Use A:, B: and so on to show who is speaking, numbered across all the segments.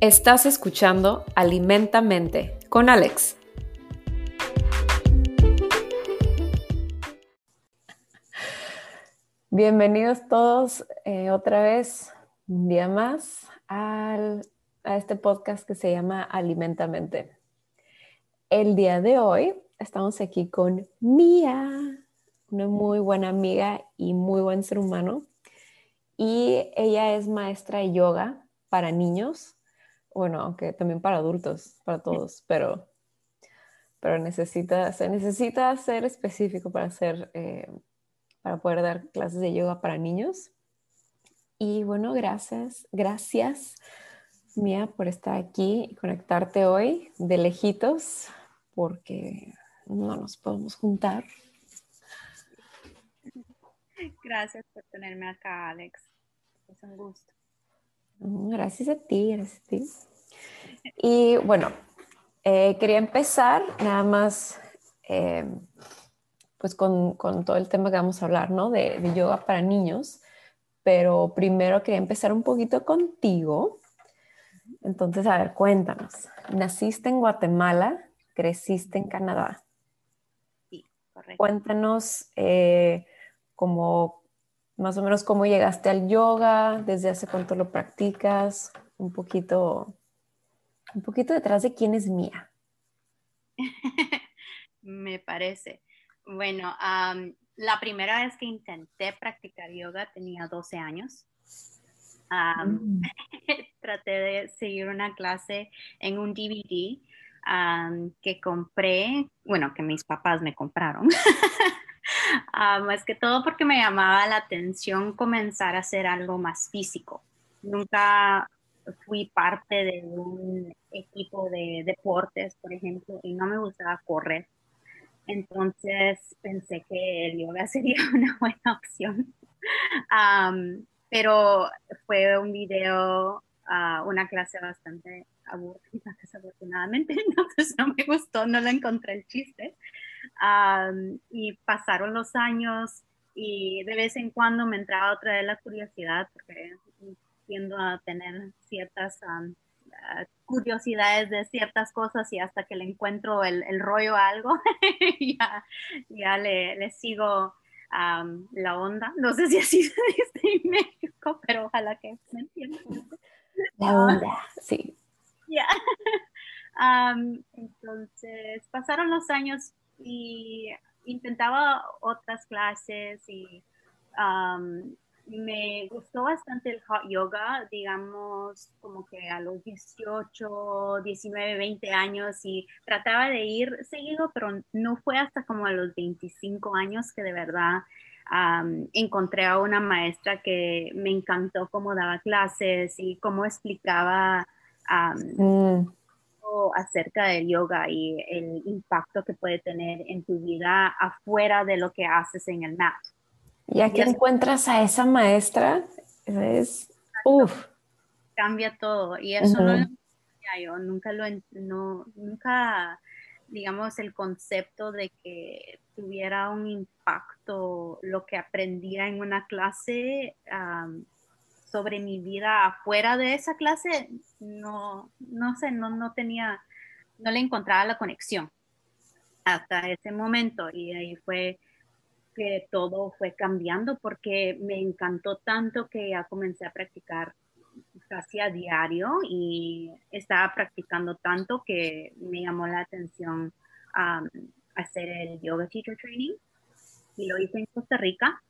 A: Estás escuchando Alimentamente con Alex. Bienvenidos todos eh, otra vez, un día más, a este podcast que se llama Alimentamente. El día de hoy estamos aquí con Mía, una muy buena amiga y muy buen ser humano. Y ella es maestra de yoga para niños bueno, aunque también para adultos, para todos, pero, pero necesita, se necesita ser específico para hacer, eh, para poder dar clases de yoga para niños. Y bueno, gracias, gracias Mía por estar aquí y conectarte hoy de lejitos, porque no nos podemos juntar.
B: Gracias por tenerme acá, Alex. Es un gusto.
A: Gracias a ti, gracias a ti. Y bueno, eh, quería empezar nada más eh, pues con, con, todo el tema que vamos a hablar, ¿no? De, de, yoga para niños, pero primero quería empezar un poquito contigo. Entonces, a ver, cuéntanos. Naciste en Guatemala, creciste en Canadá.
B: Sí, correcto.
A: Cuéntanos eh, cómo, más o menos cómo llegaste al yoga, desde hace cuánto lo practicas, un poquito un poquito detrás de quién es Mía.
B: Me parece. Bueno, la primera vez que intenté practicar yoga tenía 12 años. Mm. traté de seguir una clase en un DVD que compré, bueno, que mis papás me compraron. más que todo porque me llamaba la atención comenzar a hacer algo más físico. Nunca fui parte de un equipo de deportes, por ejemplo, y no me gustaba correr. Entonces pensé que el yoga sería una buena opción. pero fue un video, uh, una clase bastante aburrida, desafortunadamente, entonces no me gustó, no lo encontré el chiste. Y pasaron los años y de vez en cuando me entraba otra vez la curiosidad, porque tiendo a tener ciertas ah, curiosidades de ciertas cosas y hasta que le encuentro el, rollo a algo, ya, ya le, sigo la onda. No sé si así se dice en México, pero ojalá que me entiendan.
A: La onda, sí.
B: Ya. entonces, pasaron los años y intentaba otras clases y me gustó bastante el hot yoga, digamos, como que a los 18, 19, 20 años y trataba de ir seguido, pero no fue hasta como a los 25 años que de verdad encontré a una maestra que me encantó cómo daba clases y cómo explicaba mm. Acerca del yoga y el impacto que puede tener en tu vida afuera de lo que haces en el mat.
A: Ya que encuentras a esa maestra, es, uff.
B: Cambia todo. Y eso no lo yo, nunca lo, no, nunca, digamos, el concepto de que tuviera un impacto lo que aprendía en una clase sobre mi vida afuera de esa clase, no, no sé, no, no tenía, no le encontraba la conexión hasta ese momento. Y ahí fue que todo fue cambiando porque me encantó tanto que ya comencé a practicar casi a diario y estaba practicando tanto que me llamó la atención hacer el yoga teacher training y lo hice en Costa Rica.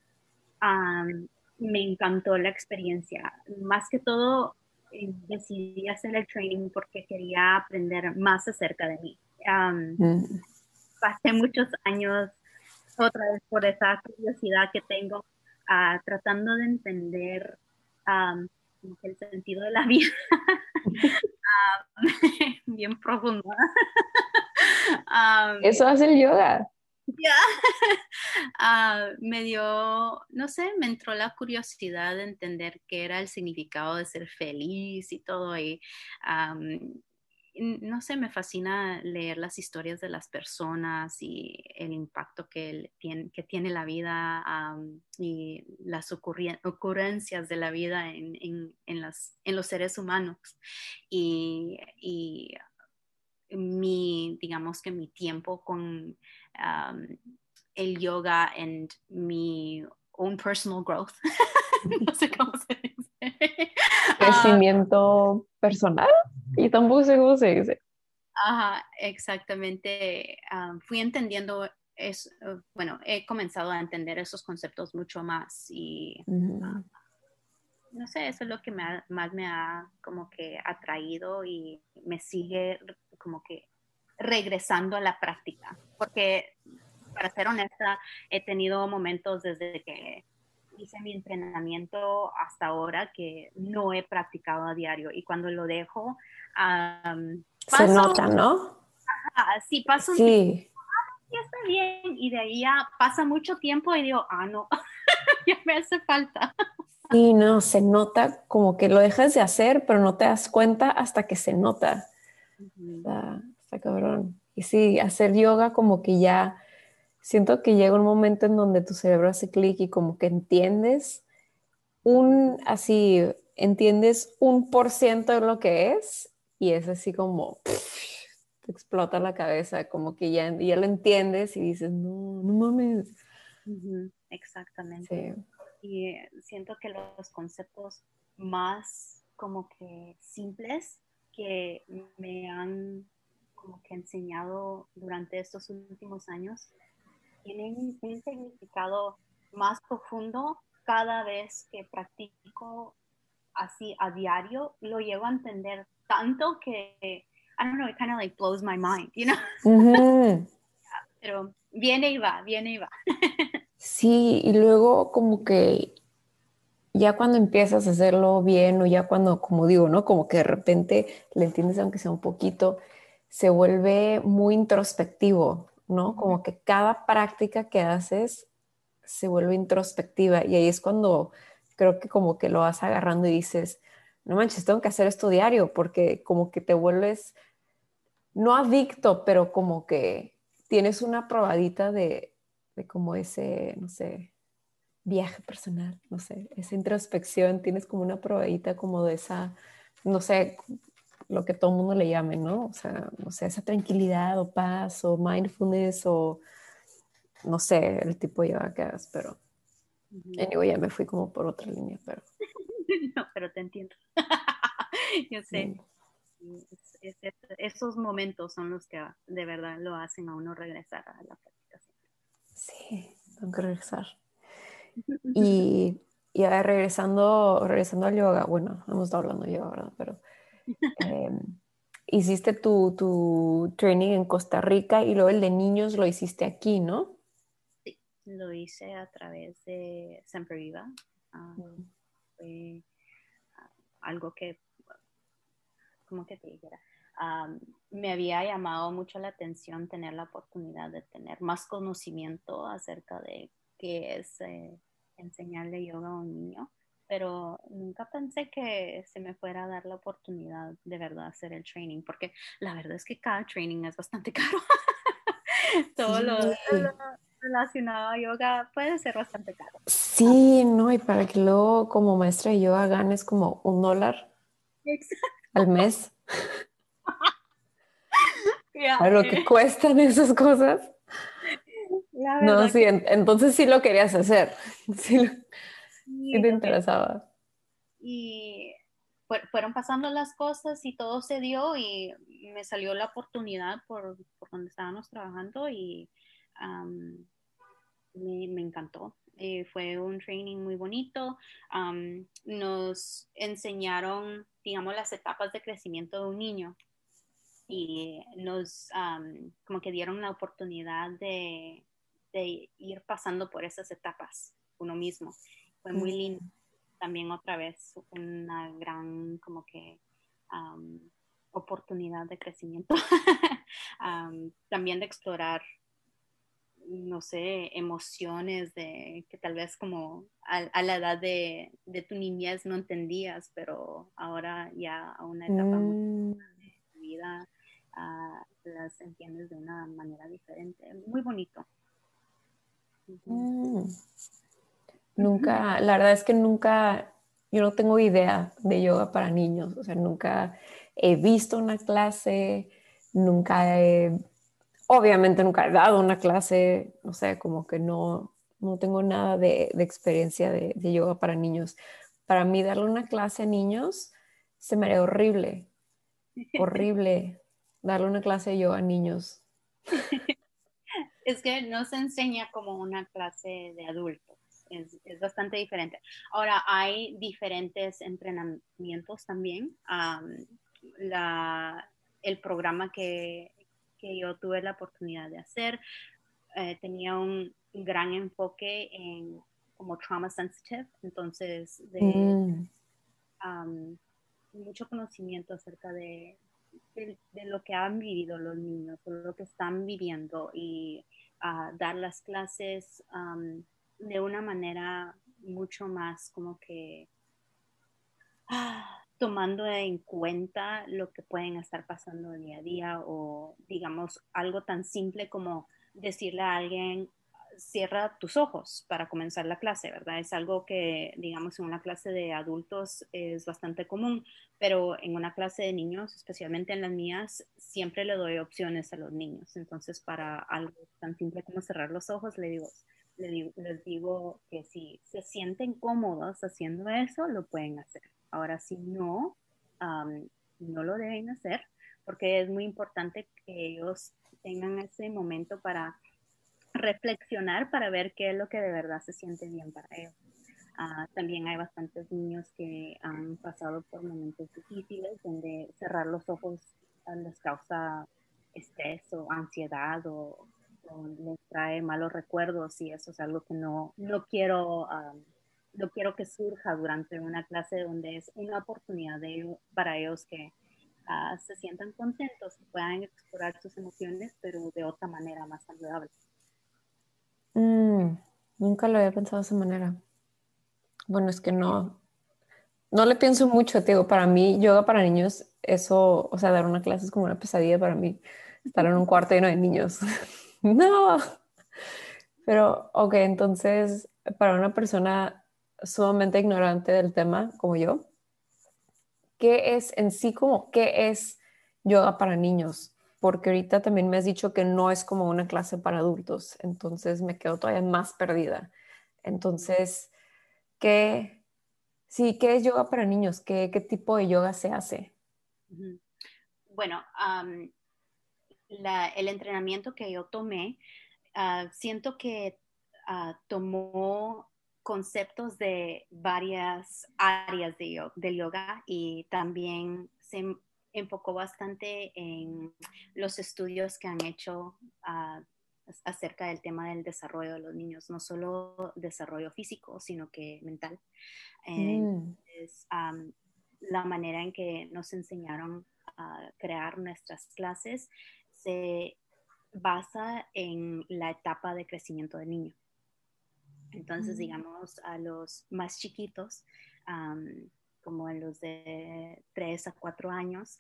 B: Me encantó la experiencia. Más que todo, eh, decidí hacer el training porque quería aprender más acerca de mí. Mm. Pasé muchos años otra vez por esa curiosidad que tengo, uh, tratando de entender um, el sentido de la vida, um, bien profunda.
A: Um, Eso hace el yoga.
B: Ya, uh, me dio, no sé, me entró la curiosidad de entender qué era el significado de ser feliz y todo. Y no sé, me fascina leer las historias de las personas y el impacto que tiene, que tiene la vida y las ocurrencias de la vida en, en, los seres humanos. Y, mi, digamos que mi tiempo con el yoga y mi own personal growth, no sé cómo se dice.
A: Crecimiento personal y tampoco sé cómo se dice.
B: Ajá, exactamente. fui entendiendo es, bueno, he comenzado a entender esos conceptos mucho más y no sé, eso es lo que más me ha como que atraído y me sigue como que regresando a la práctica, porque para ser honesta, he tenido momentos desde que hice mi entrenamiento hasta ahora que no he practicado a diario y cuando lo dejo...
A: Se nota, ¿no?
B: sí, paso sí. ya está bien, y de ahí ya pasa mucho tiempo y digo, ah, no, ya me hace falta.
A: Sí, no, se nota como que lo dejas de hacer, pero no te das cuenta hasta que se nota. está, está, cabrón. Y sí, hacer yoga como que ya siento que llega un momento en donde tu cerebro hace clic y como que entiendes un, así, entiendes un por ciento de lo que es y es así como te explota la cabeza, como que ya, ya lo entiendes y dices, no, no mames.
B: Exactamente. Y eh, siento que los conceptos más como que simples que me han como que enseñado durante estos últimos años tienen un significado más profundo cada vez que practico así a diario, lo llevo a entender tanto que, I don't know, it kind of like blows my mind, you know? Pero viene y va, viene y va.
A: sí, y luego como que ya cuando empiezas a hacerlo bien o ya cuando, como digo, ¿no? Como que de repente le entiendes aunque sea un poquito, se vuelve muy introspectivo, ¿no? Como que cada práctica que haces se vuelve introspectiva y ahí es cuando creo que como que lo vas agarrando y dices, no manches, tengo que hacer esto diario porque como que te vuelves, no adicto, pero como que tienes una probadita de, de como ese, no sé, viaje personal, no sé, esa introspección, tienes como una probadita como de esa, no sé, lo que todo el mundo le llame, ¿no? O sea, no sé, esa tranquilidad o paz o mindfulness o no sé el tipo de yoga que hagas, pero anyway, ya me fui como por otra línea, pero...
B: no, pero te entiendo. Yo sé. esos momentos son los que de verdad lo hacen a uno regresar a la práctica.
A: Sí, tengo que regresar. Y, y a ver, regresando, regresando al yoga, bueno, hemos estado hablando de yoga, ¿verdad? Pero Em, hiciste tu, tu, training en Costa Rica y luego el de niños lo hiciste aquí, ¿no?
B: Sí, lo hice a través de Siempre Viva. Ah, mm. Fue ah, algo que, como que te dijera, me había llamado mucho la atención tener la oportunidad de tener más conocimiento acerca de qué es eh, enseñarle yoga a un niño pero nunca pensé que se me fuera a dar la oportunidad de verdad hacer el training, porque la verdad es que cada training es bastante caro. todo, lo, relacionado a yoga puede ser bastante caro.
A: Sí, no, y para que luego como maestra de yoga ganes como un dólar al mes. a lo que cuestan esas cosas. no, sí, entonces sí lo querías hacer. Sí lo... ¿Qué te interesaba?
B: Y fueron pasando las cosas y todo se dio y me salió la oportunidad por, por donde estábamos trabajando y me, encantó. Eh, fue un training muy bonito. nos enseñaron, digamos, las etapas de crecimiento de un niño y nos como que dieron la oportunidad de, de ir pasando por esas etapas uno mismo fue muy lindo. También otra vez una gran como que oportunidad de crecimiento. también de explorar, no sé, emociones de que tal vez como a, la edad de, de, tu niñez no entendías, pero ahora ya a una etapa mm. de tu vida uh, las entiendes de una manera diferente. Muy bonito.
A: Mm. Nunca, la verdad es que nunca, yo no tengo idea de yoga para niños, o sea, nunca he visto una clase, nunca he, obviamente nunca he dado una clase, no sé, como que no, no tengo nada de, experiencia de, de, yoga para niños. Para mí darle una clase a niños se me haría horrible, horrible darle una clase de yoga a niños.
B: Es que no se enseña como una clase de adultos, es, bastante diferente. Ahora, hay diferentes entrenamientos también. la, el programa que, que, yo tuve la oportunidad de hacer eh, tenía un gran enfoque en como trauma sensitive, entonces de mm. mucho conocimiento acerca de, de, lo que han vivido los niños lo que están viviendo y dar las clases de una manera mucho más como que ah, tomando en cuenta lo que pueden estar pasando día a día o digamos algo tan simple como decirle a alguien cierra tus ojos para comenzar la clase, ¿verdad? Es algo que, digamos, en una clase de adultos es bastante común, pero en una clase de niños, especialmente en las mías, siempre le doy opciones a los niños. Entonces, para algo tan simple como cerrar los ojos, le digo, les digo que si se sienten cómodos haciendo eso, lo pueden hacer. Ahora, si no, no lo deben hacer, porque es muy importante que ellos tengan ese momento para reflexionar para ver qué es lo que de verdad se siente bien para ellos. Ah, también hay bastantes niños que han pasado por momentos difíciles donde cerrar los ojos les causa estrés o ansiedad o, les trae malos recuerdos y eso es algo que no, no quiero ah, no quiero que surja durante una clase donde es una oportunidad de, para ellos que ah, se sientan contentos, que puedan explorar sus emociones, pero de otra manera más saludable.
A: Mm, nunca lo había pensado de esa manera. Bueno, es que no, no le pienso mucho, te digo, para mí, yoga para niños, eso, o sea, dar una clase es como una pesadilla para mí, estar en un cuarto lleno de niños. no. Pero, ok, entonces, para una persona sumamente ignorante del tema como yo, ¿qué es en sí como, qué es yoga para niños? porque ahorita también me has dicho que no es como una clase para adultos, entonces me quedo todavía más perdida. Entonces, ¿qué, sí, ¿qué es yoga para niños? ¿Qué, qué tipo de yoga se hace?
B: Bueno, el entrenamiento que yo tomé, ah, siento que ah, tomó conceptos de varias áreas de, de yoga y también se enfocó bastante en los estudios que han hecho ah, acerca del tema del desarrollo de los niños, no solo desarrollo físico, sino que mental. Mm. la manera en que nos enseñaron a crear nuestras clases se basa en la etapa de crecimiento del niño. Entonces, mm. digamos, a los más chiquitos, como en los de 3 a 4 años,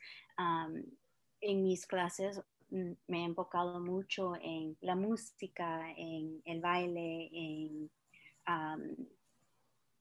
B: en mis clases mm, me he enfocado mucho en la música, en el baile, en,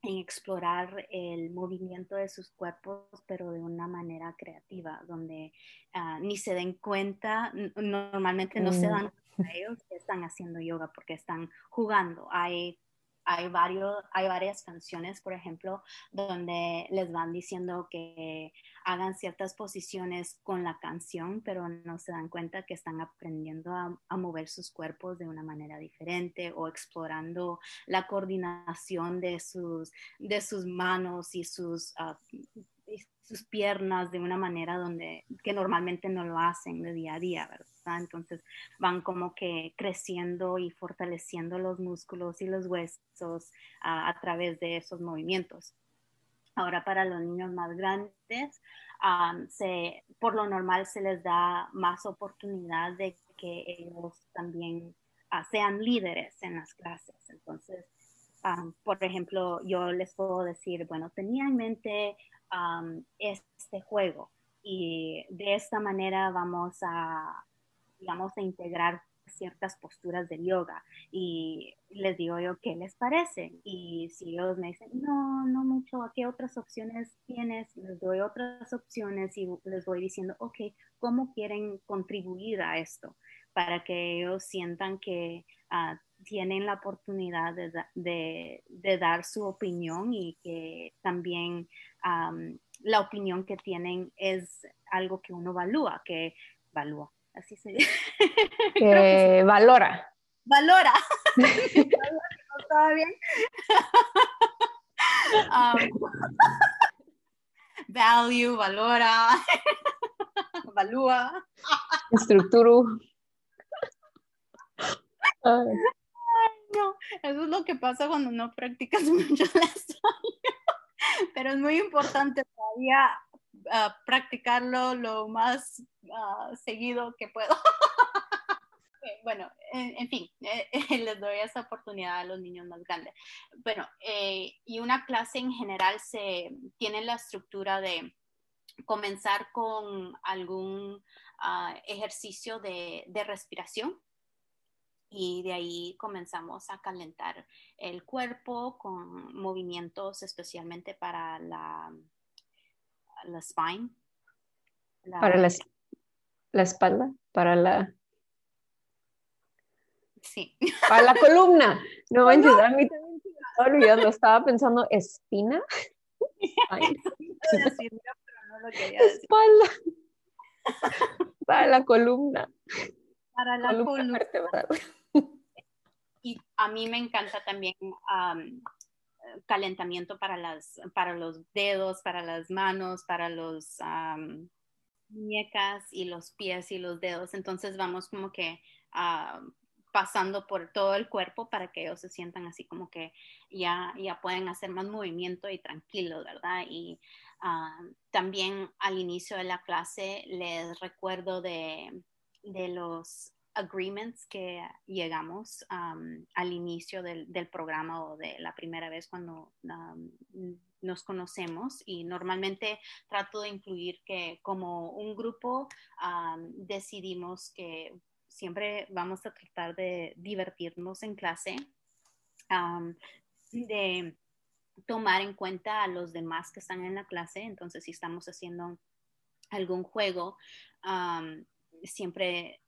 B: en explorar el movimiento de sus cuerpos, pero de una manera creativa, donde ah, ni se den cuenta, normalmente no se mm. dan cuenta ellos que están haciendo yoga porque están jugando. Hay hay, varios, hay varias canciones, por ejemplo, donde les van diciendo que hagan ciertas posiciones con la canción, pero no se dan cuenta que están aprendiendo a, mover sus cuerpos de una manera diferente o explorando la coordinación de sus, de sus manos y sus, ah, sus piernas de una manera donde que normalmente no lo hacen de día a día, ¿verdad? Entonces van como que creciendo y fortaleciendo los músculos y los huesos a, través de esos movimientos. Ahora para los niños más grandes, se, por lo normal se les da más oportunidad de que ellos también ah, sean líderes en las clases. Entonces, por ejemplo, yo les puedo decir, bueno, tenía en mente este juego y de esta manera vamos a, digamos, a integrar ciertas posturas del yoga y les digo yo, ¿qué les parece? Y si ellos me dicen, no, no mucho, ¿qué otras opciones tienes? Les doy otras opciones y les voy diciendo, ok, ¿cómo quieren contribuir a esto? Para que ellos sientan que uh, tienen la oportunidad de, de, de, dar su opinión y que también um, la opinión que tienen es algo que uno valúa, que valúa, así se dice.
A: Que valora.
B: Valora. ¿Estaba bien? um, value, valora, valúa.
A: Estructuro.
B: No, eso es lo que pasa cuando no practicas mucho español. Pero es muy importante todavía uh, practicarlo lo más uh, seguido que puedo. bueno, en, fin, eh, les doy esa oportunidad a los niños más grandes. Bueno, eh, y una clase en general se tiene la estructura de comenzar con algún uh, ejercicio de respiración y de ahí comenzamos a calentar el cuerpo con movimientos especialmente para la, la spine.
A: La, para la, la, espalda, para la...
B: Sí.
A: Para la columna. No manches, a mí también se me estaba olvidando, estaba pensando espina. Espalda. Para la columna.
B: Para la columna. columna y a mí me encanta también calentamiento para, las, para los dedos, para las manos, para los muñecas y los pies y los dedos. Entonces vamos como que pasando por todo el cuerpo para que ellos se sientan así como que ya, ya pueden hacer más movimiento y tranquilos, ¿verdad? Y también al inicio de la clase les recuerdo de, de los agreements que llegamos al inicio del, programa o de la primera vez cuando nos conocemos y normalmente trato de incluir que como un grupo decidimos que siempre vamos a tratar de divertirnos en clase, de tomar en cuenta a los demás que están en la clase, entonces si estamos haciendo algún juego, siempre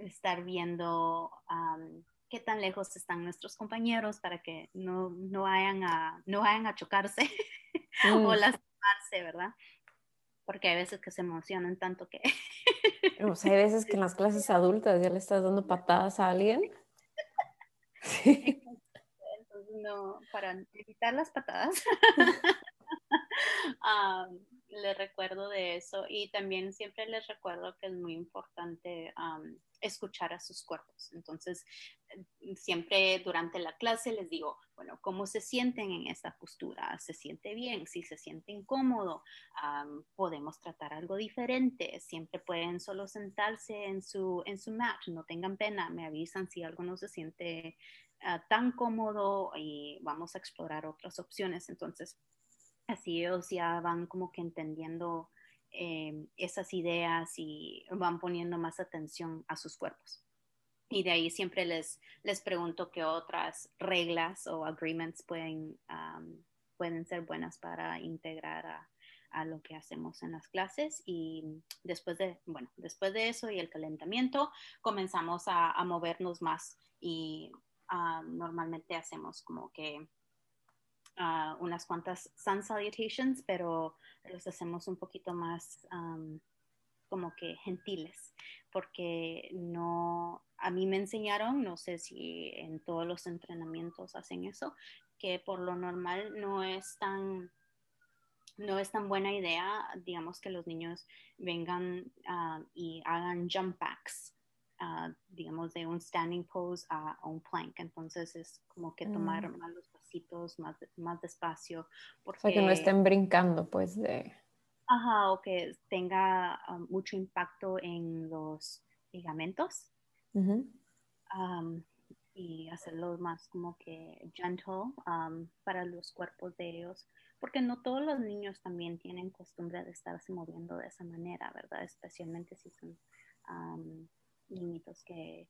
B: estar viendo qué tan lejos están nuestros compañeros para que no, no, vayan, a, no vayan a chocarse o mm. lastimarse, ¿verdad? Porque hay veces que se emocionan tanto que...
A: o sea, hay veces que en las clases adultas ya le estás dando patadas a alguien.
B: Sí. Entonces, no, para evitar las patadas. les recuerdo de eso y también siempre les recuerdo que es muy importante escuchar a sus cuerpos. Entonces, siempre durante la clase les digo, bueno, ¿cómo se sienten en esta postura? ¿Se siente bien? Si se siente incómodo, podemos tratar algo diferente. Siempre pueden solo sentarse en su, en su mat, no tengan pena, me avisan si algo no se siente ah, tan cómodo y vamos a explorar otras opciones. Entonces, así ellos ya van como que entendiendo eh, esas ideas y van poniendo más atención a sus cuerpos. Y de ahí siempre les, les pregunto qué otras reglas o agreements pueden, pueden ser buenas para integrar a, a, lo que hacemos en las clases. Y después de, bueno, después de eso y el calentamiento, comenzamos a, a movernos más y normalmente hacemos como que unas cuantas sun salutations, pero los hacemos un poquito más como que gentiles, porque no, a mí me enseñaron, no sé si en todos los entrenamientos hacen eso, que por lo normal no es tan no es tan buena idea, digamos, que los niños vengan y hagan jump backs, uh, digamos, de un standing pose a, un plank. Entonces es como que tomar mm. más los más, más despacio. Porque,
A: o sea, que no estén brincando, pues, de...
B: Ajá, o que tenga um, mucho impacto en los ligamentos. y hacerlo más como que gentle um, para los cuerpos de ellos, porque no todos los niños también tienen costumbre de estarse moviendo de esa manera, ¿verdad? Especialmente si son um, niñitos que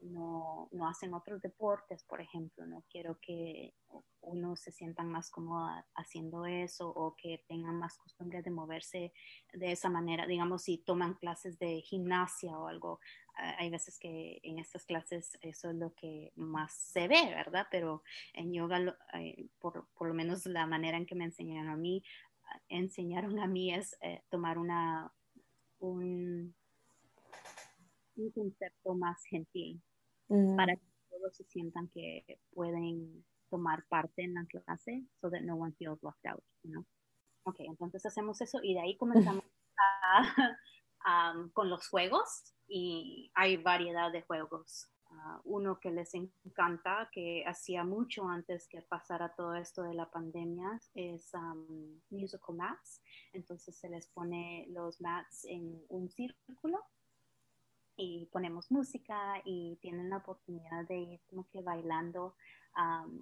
B: no, no, hacen otros deportes, por ejemplo. No quiero que uno se sientan más cómodo haciendo eso o que tengan más costumbre de moverse de esa manera. Digamos, si toman clases de gimnasia o algo, hay veces que en estas clases eso es lo que más se ve, ¿verdad? Pero en yoga, eh, por, por, lo menos la manera en que me enseñaron a mí, enseñaron a mí es eh, tomar una, un, un concepto más gentil mm. para que todos se sientan que pueden tomar parte en la clase so that no one feels left out, you Ok, entonces hacemos eso y de ahí comenzamos con los juegos y hay variedad de juegos. Ah, uno que les encanta, que hacía mucho antes que pasara todo esto de la pandemia, es musical mats. Entonces se les pone los mats en un círculo y ponemos música y tienen la oportunidad de ir como que bailando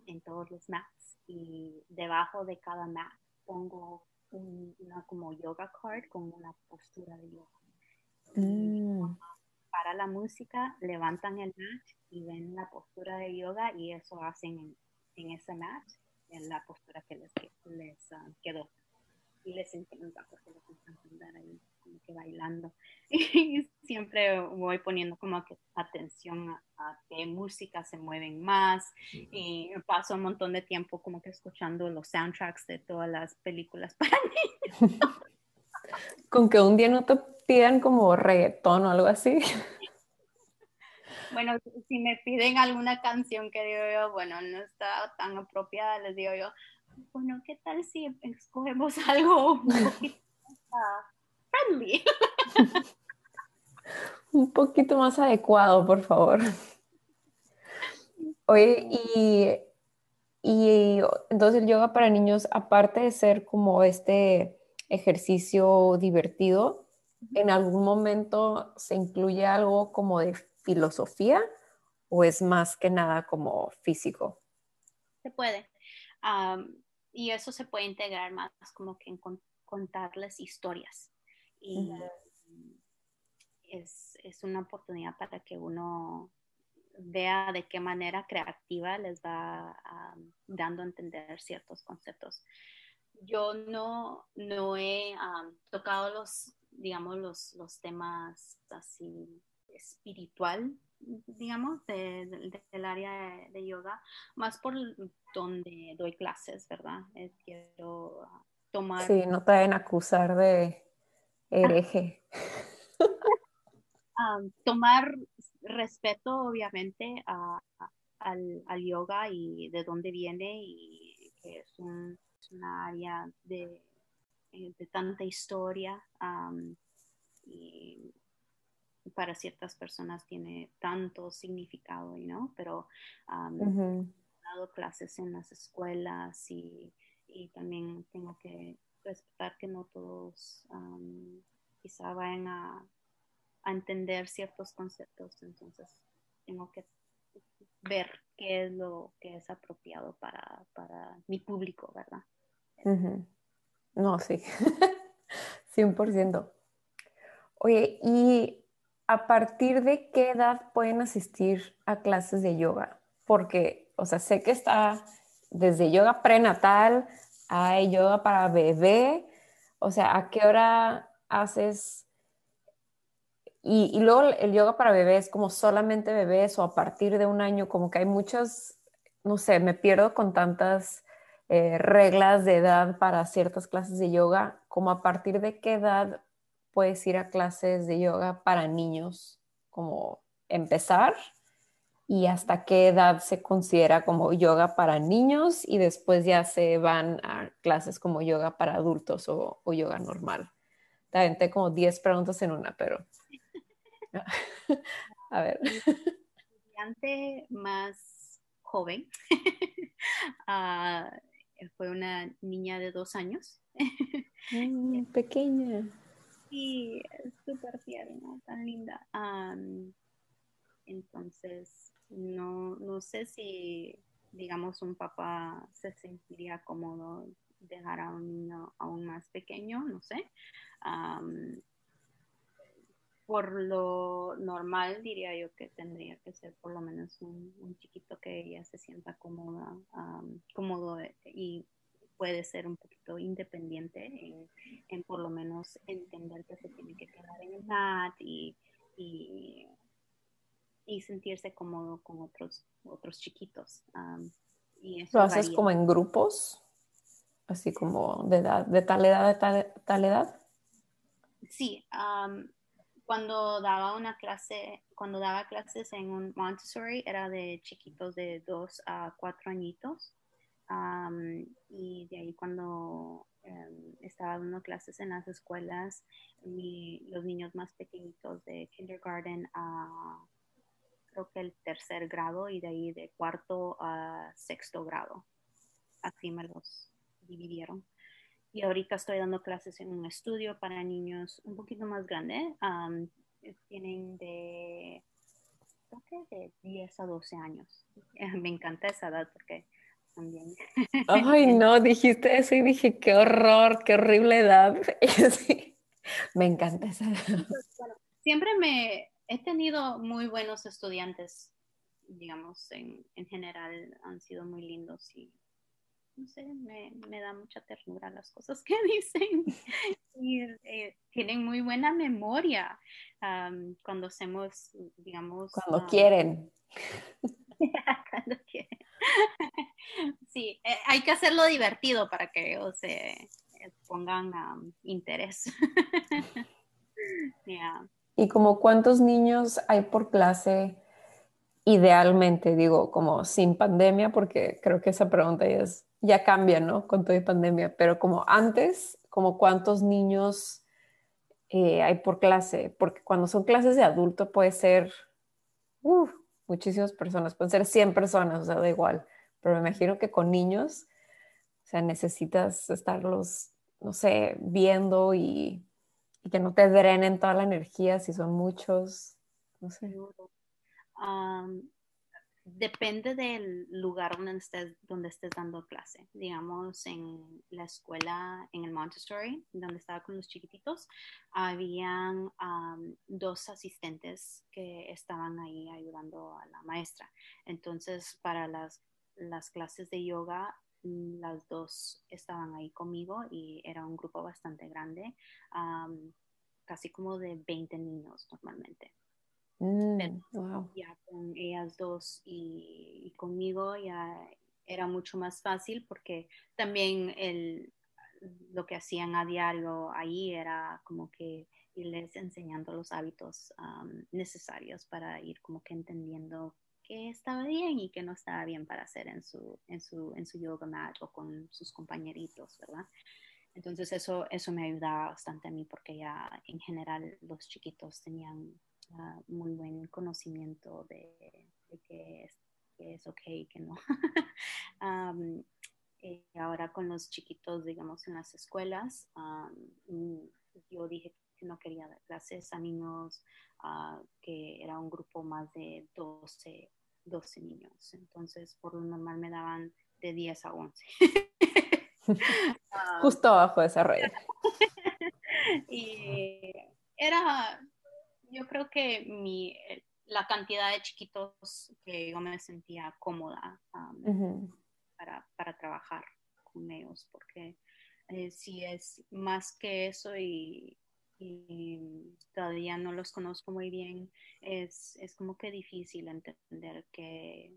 B: en todos los mats y debajo de cada mat pongo una como yoga card con una postura de yoga. Mm. Para la música levantan el mat y ven la postura de yoga y eso hacen en, en ese mat, en la postura que les, les ah, quedó. Y les encanta porque les encanta andar ahí como que bailando. Y siempre voy poniendo como que atención a, qué música se mueven más y paso un montón de tiempo como que escuchando los soundtracks de todas las películas para niños.
A: Con que un día no te pidan como reggaetón o algo así.
B: Bueno, si me piden alguna canción que digo yo, bueno, no está tan apropiada, les digo yo, bueno, ¿qué tal si escogemos algo un poquito friendly.
A: Un poquito más adecuado, por favor. Oye, y, y entonces el yoga para niños, aparte de ser como este ejercicio divertido, ¿en algún momento se incluye algo como de filosofía o es más que nada como físico?
B: Se puede. Y eso se puede integrar más como que en contarles historias y es, es, una oportunidad para que uno vea de qué manera creativa les va dando a entender ciertos conceptos. Yo no, no he tocado los, digamos, los, los temas así espiritual, digamos, de, del área de, yoga, más por donde doy clases, ¿verdad? Eh, quiero tomar...
A: Sí, no te deben acusar de hereje.
B: tomar respeto, obviamente, al, yoga y de dónde viene y que es, un, una área de, eh, de tanta historia y para ciertas personas tiene tanto significado, ¿no? Pero he dado clases en las escuelas y, y también tengo que respetar que no todos quizá vayan a, entender ciertos conceptos, entonces tengo que ver qué es lo que es apropiado para, mi público, ¿verdad?
A: No, sí, 100%. Oye, ¿y a partir de qué edad pueden asistir a clases de yoga? Porque, o sea, sé que está desde yoga prenatal hay yoga para bebé, o sea, ¿a qué hora haces? Y, luego el yoga para bebés, como solamente bebés o a partir de un año, como que hay muchas, no sé, me pierdo con tantas eh, reglas de edad para ciertas clases de yoga, como a partir de qué edad puedes ir a clases de yoga para niños, como empezar y hasta qué edad se considera como yoga para niños y después ya se van a clases como yoga para adultos o, yoga normal. Te como 10 preguntas en una, pero... a ver.
B: Estudiante más joven ah, fue una niña de dos años.
A: Mm, pequeña.
B: Sí, súper tierna, tan linda. entonces, no, no sé si, digamos, un papá se sentiría cómodo dejar a un niño aún más pequeño, no sé. por lo normal diría yo que tendría que ser por lo menos un, chiquito que ella se sienta cómoda, cómodo y puede ser un poquito independiente en, por lo menos entender que se tiene que quedar en el mat y, y, sentirse cómodo con otros, otros chiquitos. y
A: ¿Lo haces como en grupos? Así como de, edad, de tal edad, de tal, edad?
B: Sí, cuando daba una clase, cuando daba clases en un Montessori era de chiquitos de dos a cuatro añitos y de ahí cuando em, estaba dando clases en las escuelas, los niños más pequeñitos de kindergarten a creo que el tercer grado y de ahí de cuarto a sexto grado. Así me los dividieron. Y ahorita estoy dando clases en un estudio para niños un poquito más grande. tienen de, creo que de 10 a 12 años. Me encanta esa edad porque también.
A: Ay, no, dijiste eso y dije, qué horror, qué horrible edad. me encanta esa edad.
B: siempre me he tenido muy buenos estudiantes, digamos, en, en general han sido muy lindos y no sé, me, me, da mucha ternura las cosas que dicen. y eh, tienen muy buena memoria cuando hacemos, digamos...
A: Cuando quieren.
B: cuando quieren. Sí, eh, hay que hacerlo divertido para que ellos se pongan interés.
A: ¿Y como cuántos niños hay por clase idealmente? Digo, como sin pandemia, porque creo que esa pregunta ya, es, ya cambia, ¿no? Con toda pandemia, pero como antes, como cuántos niños eh, hay por clase, porque cuando son clases de adulto puede ser muchísimas personas, pueden ser 100 personas, o sea, da igual pero me imagino que con niños, o sea, necesitas estarlos, no sé, viendo y, que no te drenen toda la energía si son muchos, no sé.
B: depende del lugar donde estés, donde estés dando clase. Digamos, en la escuela, en el Montessori, donde estaba con los chiquititos, habían dos asistentes que estaban ahí ayudando a la maestra. Entonces, para las las clases de yoga, mm, las dos estaban ahí conmigo y era un grupo bastante grande, casi como de 20 niños normalmente.
A: Mm,
B: ya con ellas dos y, conmigo ya era mucho más fácil porque también el, lo que hacían a diario ahí era como que irles enseñando los hábitos necesarios para ir como que entendiendo que estaba bien y que no estaba bien para hacer en su, en su, en su yoga mat o con sus compañeritos, ¿verdad? Entonces eso, eso me ayudaba bastante a mí porque ya en general los chiquitos tenían ah, muy buen conocimiento de, que, es, ok y que no. y ahora con los chiquitos, digamos, en las escuelas, yo dije que no quería dar clases a niños que era un grupo más de 12, 12 niños. Entonces, por lo normal me daban de 10 a 11.
A: Ah, Justo abajo de esa red.
B: y era, yo creo que mi, la cantidad de chiquitos que yo me sentía cómoda para, para, trabajar con ellos, porque eh, si es más que eso y, y todavía no los conozco muy bien, es, es como que difícil entender qué,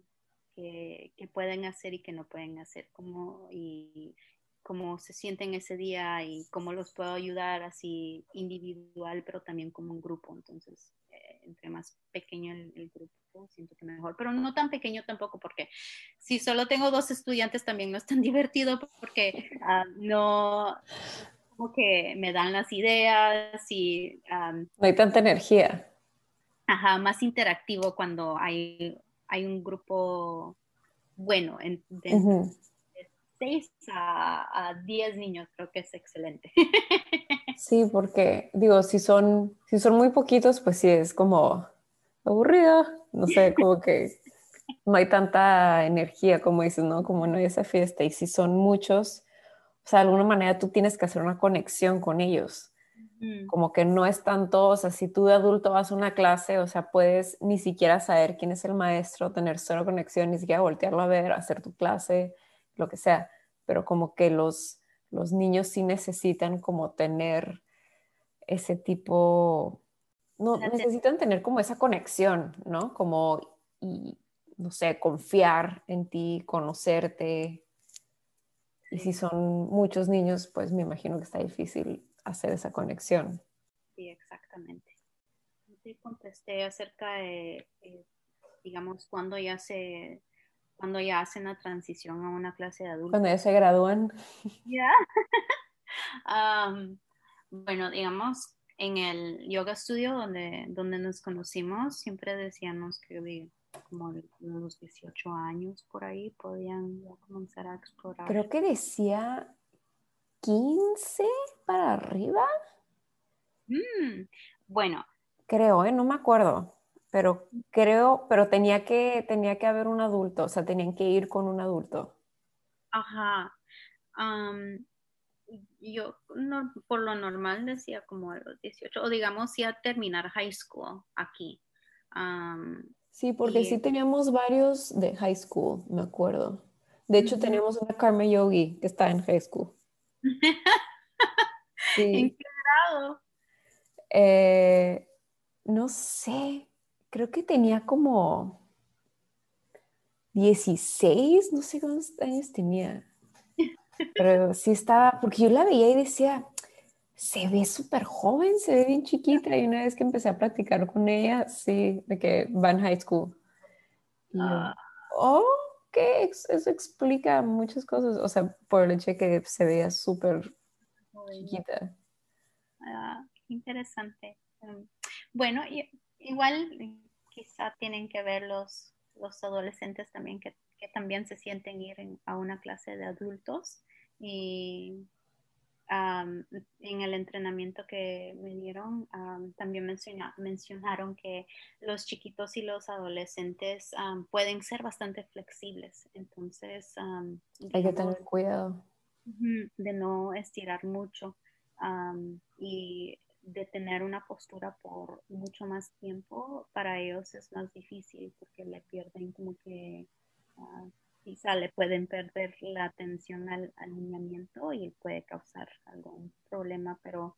B: pueden hacer y qué no pueden hacer, cómo, y cómo se sienten ese día y cómo los puedo ayudar así individual, pero también como un grupo. Entonces, eh, entre más pequeño el, grupo, siento que mejor, pero no tan pequeño tampoco, porque si solo tengo dos estudiantes también no es tan divertido porque ah, no, como que me dan las ideas y... no
A: hay tanta energía.
B: Ajá, más interactivo cuando hay, hay un grupo bueno, de, 6 a, 10 niños, creo que es excelente.
A: Sí, porque digo, si son, si son muy poquitos, pues sí, es como aburrido, no sé, como que no hay tanta energía, como dices, ¿no? Como no hay esa fiesta. Y si son muchos, o sea, de alguna manera tú tienes que hacer una conexión con ellos. Como que no es tanto, o sea, si tú de adulto vas a una clase, o sea, puedes ni siquiera saber quién es el maestro, tener cero conexión, ni siquiera voltearlo a ver, hacer tu clase, lo que sea. Pero como que los, los niños sí necesitan como tener ese tipo, no, necesitan tener como esa conexión, ¿no? Como, y, no sé, confiar en ti, conocerte. Y si son muchos niños, pues me imagino que está difícil hacer esa conexión.
B: Sí, exactamente. Te contesté acerca de, eh, digamos, cuando ya se, cuando ya hacen la transición a una clase de adultos.
A: Cuando ya se gradúan.
B: Ya. bueno, digamos, en el yoga studio donde, donde nos conocimos, siempre decíamos que como de los 18 años por ahí podían comenzar a explorar.
A: Creo que decía 15 para arriba.
B: Mm, bueno.
A: Creo, ¿eh? no me acuerdo, pero creo, pero tenía que, tenía que haber un adulto, o sea, tenían que ir con un adulto.
B: Ajá yo por lo normal decía como a los 18, o digamos ya terminar high school aquí.
A: Sí, porque sí teníamos varios de high school, me acuerdo. De hecho, tenemos una Karma Yogi que está en high school.
B: ¿En qué grado?
A: Eh, no sé, creo que tenía como 16, no sé cuántos años tenía. Pero sí estaba, porque yo la veía y decía, se ve súper joven, se ve bien chiquita. Y una vez que empecé a platicar con ella, sí, de que va en high school. Y ah. oh, que eso explica muchas cosas. O sea, por el hecho de que se veía súper chiquita.
B: Ah, interesante. Um, bueno, igual quizá tienen que ver los, los adolescentes también que, que también se sienten ir a una clase de adultos y en el entrenamiento que me dieron también mencionaron que los chiquitos y los adolescentes pueden ser bastante flexibles. Entonces,
A: hay que tener cuidado.
B: De no estirar mucho y de tener una postura por mucho más tiempo, para ellos es más difícil porque le pierden como que ah, quizá le pueden perder la atención al alineamiento y puede causar algún problema, pero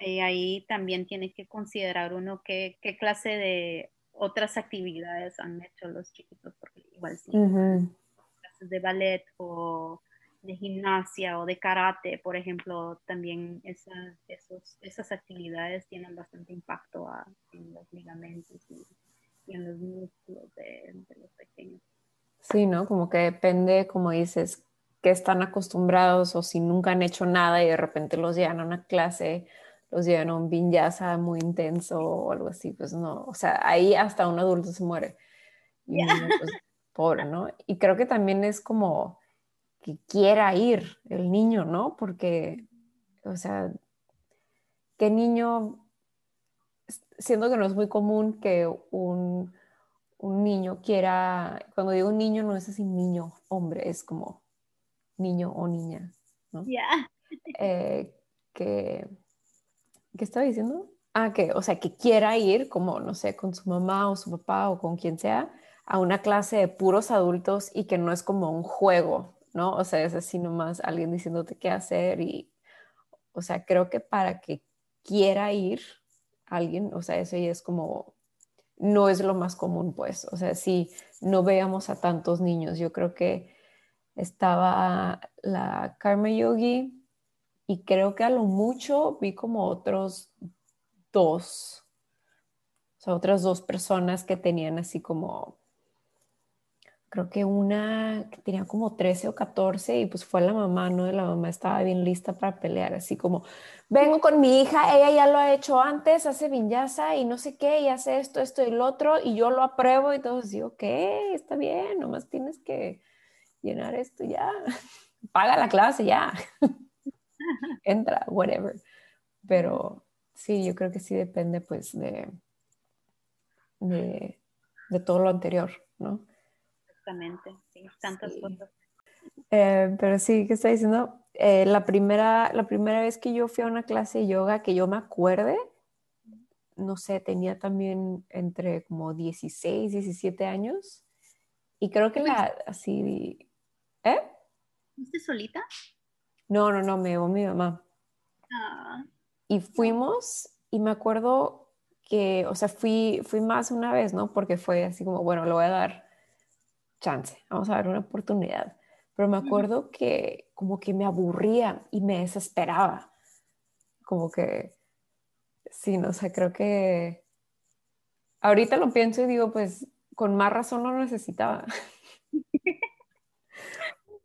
B: eh, ahí también tiene que considerar uno qué, qué, clase de otras actividades han hecho los chiquitos, porque igual sí, clases de ballet o de gimnasia o de karate, por ejemplo, también esas, esos, esas actividades tienen bastante impacto en los ligamentos y, en los músculos de los pequeños.
A: Sí, ¿no? Como que depende, como dices, que están acostumbrados o si nunca han hecho nada y de repente los llevan a una clase, los llevan a un vinyasa muy intenso o algo así, pues no, o sea, ahí hasta un adulto se muere. Y pues, pobre, ¿no? Y creo que también es como que quiera ir el niño, ¿no? Porque, o sea, ¿qué niño, siendo que no es muy común que un un niño quiera, cuando digo niño no es así niño, hombre, es como niño o niña, ¿no?
B: Ya.
A: Eh, que, ¿Qué estaba diciendo? Ah, que, o sea, que quiera ir como, no sé, con su mamá o su papá o con quien sea, a una clase de puros adultos y que no es como un juego, ¿no? O sea, es así nomás alguien diciéndote qué hacer y, o sea, creo que para que quiera ir alguien, o sea, eso ya es como no es lo más común, pues. O sea, si no veamos a tantos niños, yo creo que estaba la Karma Yogi y creo que a lo mucho vi como otros dos, o sea, otras dos personas que tenían así como creo que una que tenía como 13 o 14 y pues fue la mamá, ¿no? La mamá estaba bien lista para pelear, así como, vengo con mi hija, ella ya lo ha hecho antes, hace vinyasa y no sé qué, y hace esto, esto y lo otro, y yo lo apruebo y todos digo, ok, está bien, nomás tienes que llenar esto ya, paga la clase ya, entra, whatever. Pero sí, yo creo que sí depende pues de, de todo lo anterior, ¿no?
B: Exactamente, sí, tantas cosas.
A: Eh, pero sí, ¿qué está diciendo? Eh, la, primera, la primera vez que yo fui a una clase de yoga que yo me acuerde, no sé, tenía también entre como 16, 17 años. Y creo que la, así, ¿eh?
B: ¿Fuiste solita?
A: No, no, no, me llevó mi mamá.
B: Ah.
A: Y fuimos, y me acuerdo que, o sea, fui, fui más una vez, ¿no? Porque fue así como, bueno, le voy a dar chance, vamos a dar una oportunidad. Pero me acuerdo que como que me aburría y me desesperaba. Como que, sí, no sé, creo que ahorita lo pienso y digo, pues con más razón no necesitaba.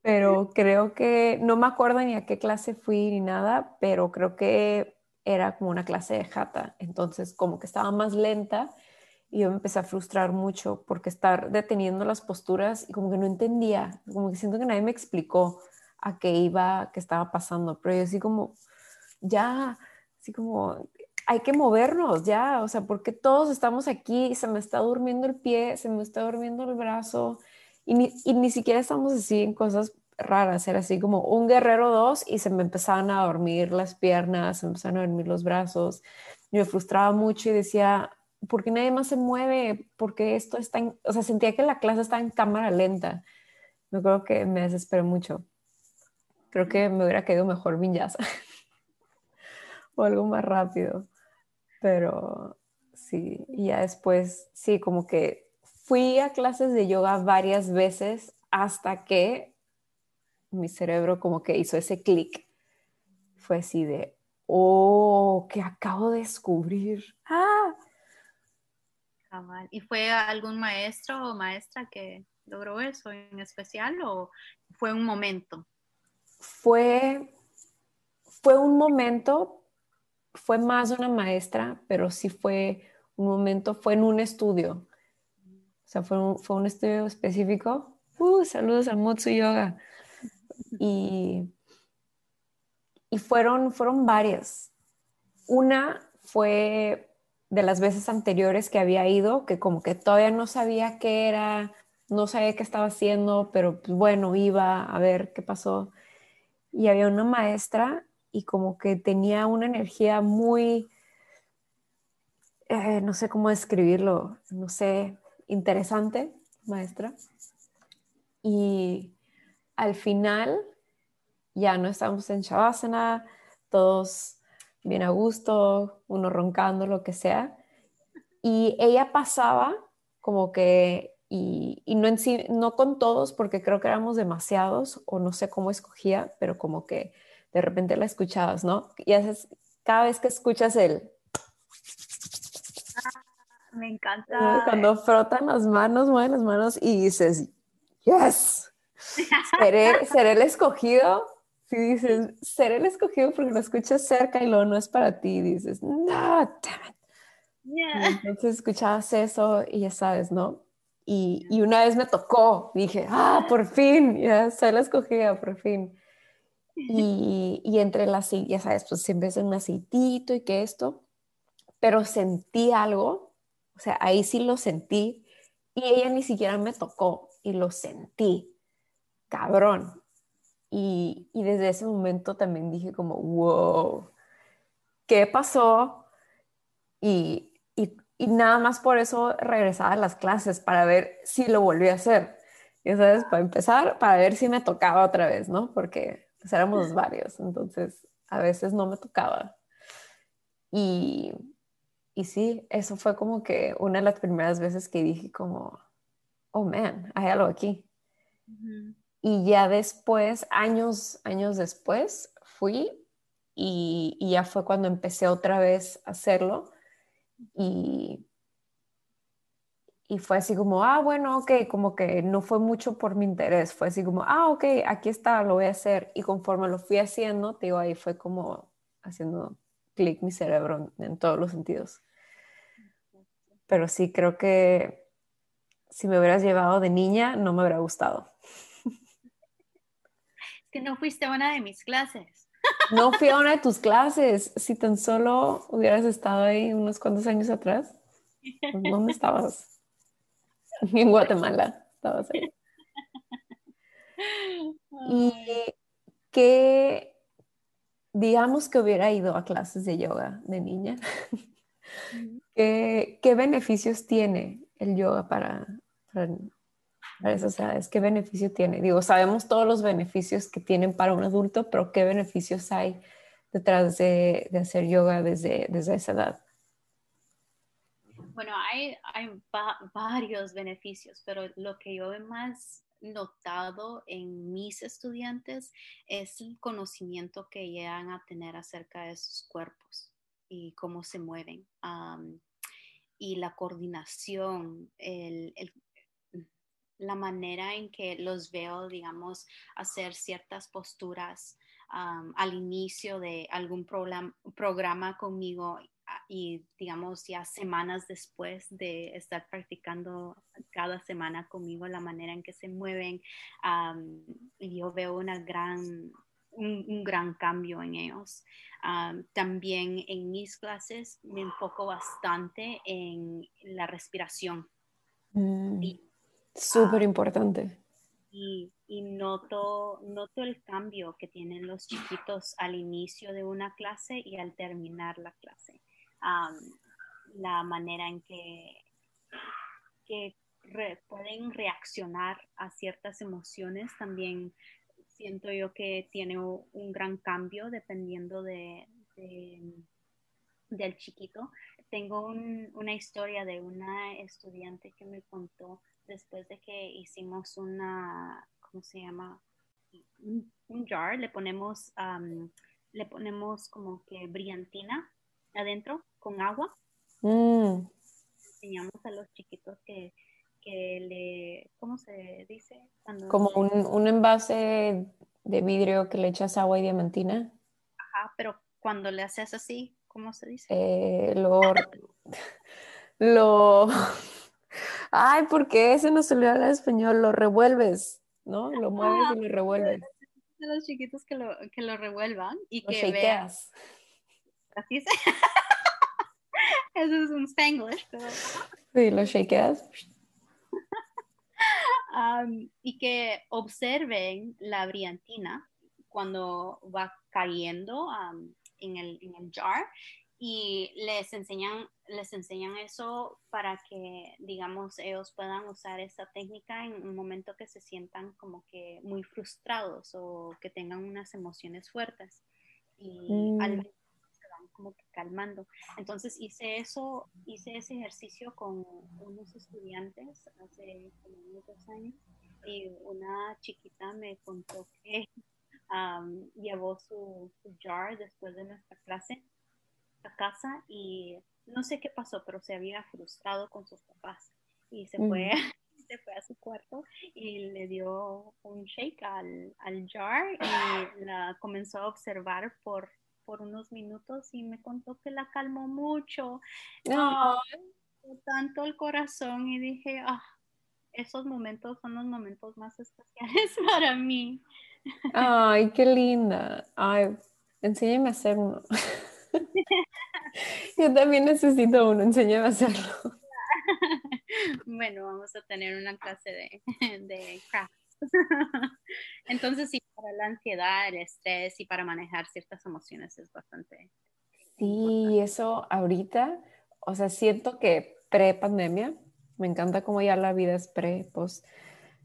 A: pero creo que, no me acuerdo ni a qué clase fui ni nada, pero creo que era como una clase de jata, entonces como que estaba más lenta y yo me empecé a frustrar mucho porque estar deteniendo las posturas y como que no entendía, como que siento que nadie me explicó a qué iba, qué estaba pasando, pero yo así como, ya, así como, hay que movernos, ya, o sea, porque todos estamos aquí, se me está durmiendo el pie, se me está durmiendo el brazo y ni, y ni siquiera estamos así en cosas raras, era así como un guerrero dos y se me empezaban a dormir las piernas, se me empezaban a dormir los brazos, yo me frustraba mucho y decía, ¿por qué nadie más se mueve? Porque esto está en, o sea, sentía que la clase estaba en cámara lenta. Yo creo que me desesperé mucho. Creo que me hubiera quedado mejor vinyasa o algo más rápido. Pero sí, y ya después, sí, como que fui a clases de yoga varias veces hasta que mi cerebro como que hizo ese clic. Fue así de, oh, que acabo de descubrir. Ah,
B: ¿Y fue algún maestro o maestra que logró eso en especial o fue un momento?
A: Fue, fue un momento, fue más una maestra, pero sí fue un momento, fue en un estudio. O sea, fue un, fue un estudio específico. Uh, saludos a Mutsu Yoga. Y, y fueron, fueron varias. Una fue de las veces anteriores que había ido, que como que todavía no sabía qué era, no sabía qué estaba haciendo, pero pues bueno, iba a ver qué pasó. Y había una maestra y como que tenía una energía muy, eh, no sé cómo describirlo, no sé, interesante, maestra. Y al final ya no estábamos en Shavasana, todos bien a gusto, uno roncando, lo que sea. Y ella pasaba como que, y, no, en sí, no con todos, porque creo que éramos demasiados, o no sé cómo escogía, pero como que de repente la escuchabas, ¿no? Y haces, cada vez que escuchas el...
B: Ah, me encanta.
A: Cuando frotan las manos, mueven las manos y dices, yes, seré, seré el escogido si dices, ser el escogido porque lo escuchas cerca y luego no es para ti, dices, no, damn Entonces escuchabas eso y ya sabes, ¿no? Y, y, una vez me tocó, dije, ah, por fin, ya soy la escogida, por fin. Y, y entre las, ya sabes, pues siempre es un aceitito y que esto, pero sentí algo, o sea, ahí sí lo sentí y ella ni siquiera me tocó y lo sentí, cabrón. Y, desde ese momento también dije como, wow, ¿qué pasó? Y, y, nada más por eso regresaba a las clases para ver si lo volví a hacer. Y sabes, para empezar, para ver si me tocaba otra vez, ¿no? Porque pues, éramos varios, entonces a veces no me tocaba. Y, y sí, eso fue como que una de las primeras veces que dije como, oh man, hay algo aquí. Y ya después, años, años después, fui y, ya fue cuando empecé otra vez a hacerlo. Y, y fue así como, ah, bueno, ok, como que no fue mucho por mi interés, fue así como, ah, ok, aquí está, lo voy a hacer. Y conforme lo fui haciendo, te digo, ahí fue como haciendo clic mi cerebro en todos los sentidos. Pero sí, creo que si me hubieras llevado de niña, no me hubiera gustado
B: que no fuiste a una de mis clases.
A: No fui a una de tus clases. Si tan solo hubieras estado ahí unos cuantos años atrás, ¿dónde estabas? En Guatemala. Estabas ahí. Y que, digamos que hubiera ido a clases de yoga de niña, ¿qué, beneficios tiene el yoga para, para, para esas edades? ¿Qué beneficio tiene? Digo, sabemos todos los beneficios que tienen para un adulto, pero ¿qué beneficios hay detrás de, hacer yoga desde, desde esa edad?
B: Bueno, hay, hay varios beneficios, pero lo que yo he más notado en mis estudiantes es el conocimiento que llegan a tener acerca de sus cuerpos y cómo se mueven. y la coordinación, el, la manera en que los veo, digamos, hacer ciertas posturas al inicio de algún programa conmigo y digamos ya semanas después de estar practicando cada semana conmigo la manera en que se mueven, yo veo una gran, un, gran cambio en ellos. también en mis clases me enfoco bastante en la respiración.
A: Mm, Súper importante.
B: Y, y, noto, noto el cambio que tienen los chiquitos al inicio de una clase y al terminar la clase la manera en que, que pueden reaccionar a ciertas emociones también siento yo que tiene un gran cambio dependiendo de, del chiquito. Tengo una historia de una estudiante que me contó después de que hicimos una, ¿cómo se llama? Un, jar, le ponemos, le ponemos como que brillantina adentro con agua. Mm. Enseñamos a los chiquitos que, le, ¿cómo se dice?
A: Como un, envase de vidrio que le echas agua y diamantina.
B: Ajá, pero cuando le haces así, ¿cómo se dice?
A: Eh, lo, lo, ay, porque ese no se le habla español, lo revuelves, ¿no? Lo mueves y lo revuelves.
B: A los chiquitos que lo, que lo revuelvan y
A: lo
B: que
A: vean.
B: Así es. Eso es un spanglish.
A: Sí, lo shakeas.
B: y que observen la brillantina cuando va cayendo en, el, en, el, jar y les enseñan, les enseñan eso para que, digamos, ellos puedan usar esta técnica en un momento que se sientan como que muy frustrados o que tengan unas emociones fuertes. Y al mm como que calmando. Entonces hice eso, hice ese ejercicio con unos estudiantes hace como unos dos años y una chiquita me contó que llevó su, jar después de nuestra clase a casa y no sé qué pasó, pero se había frustrado con sus papás y se fue, se fue a su cuarto y le dio un shake al, al jar y la comenzó a observar por por unos minutos y me contó que la calmó mucho. No. tanto el corazón y dije, ah, esos momentos son los momentos más especiales para mí.
A: Ay, qué linda. Ay, enséñame a hacer uno. Yo también necesito uno, enséñame a hacerlo.
B: Bueno, vamos a tener una clase de, de craft. Entonces, sí, para la ansiedad, el estrés y para manejar ciertas emociones es bastante.
A: Sí, eso ahorita, o sea, siento que pre-pandemia, me encanta como ya la vida es pre, post.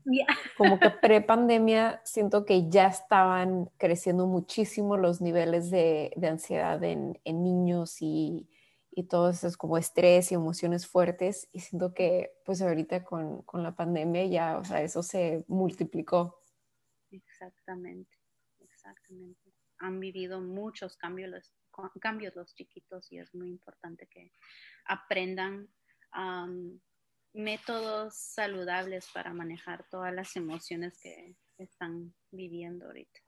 A: Como que pre-pandemia siento que ya estaban creciendo muchísimo los niveles de, de ansiedad en, en niños y, y todo eso es como estrés y emociones fuertes y siento que pues ahorita con, con, la pandemia ya, o sea, eso se multiplicó.
B: Exactamente, exactamente. Han vivido muchos cambios los, cambios los chiquitos y es muy importante que aprendan métodos saludables para manejar todas las emociones que están viviendo ahorita.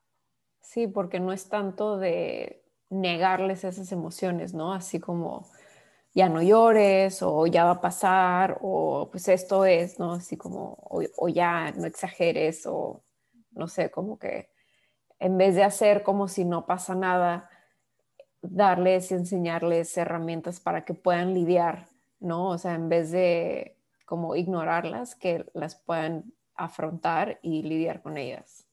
A: Sí, porque no es tanto de negarles esas emociones, ¿no? Así como ya no llores o ya va a pasar o pues esto es, ¿no? Así como o, ya no exageres o no sé, como que en vez de hacer como si no pasa nada, darles y enseñarles herramientas para que puedan lidiar, ¿no? O sea, en vez de como ignorarlas, que las puedan afrontar y lidiar con ellas.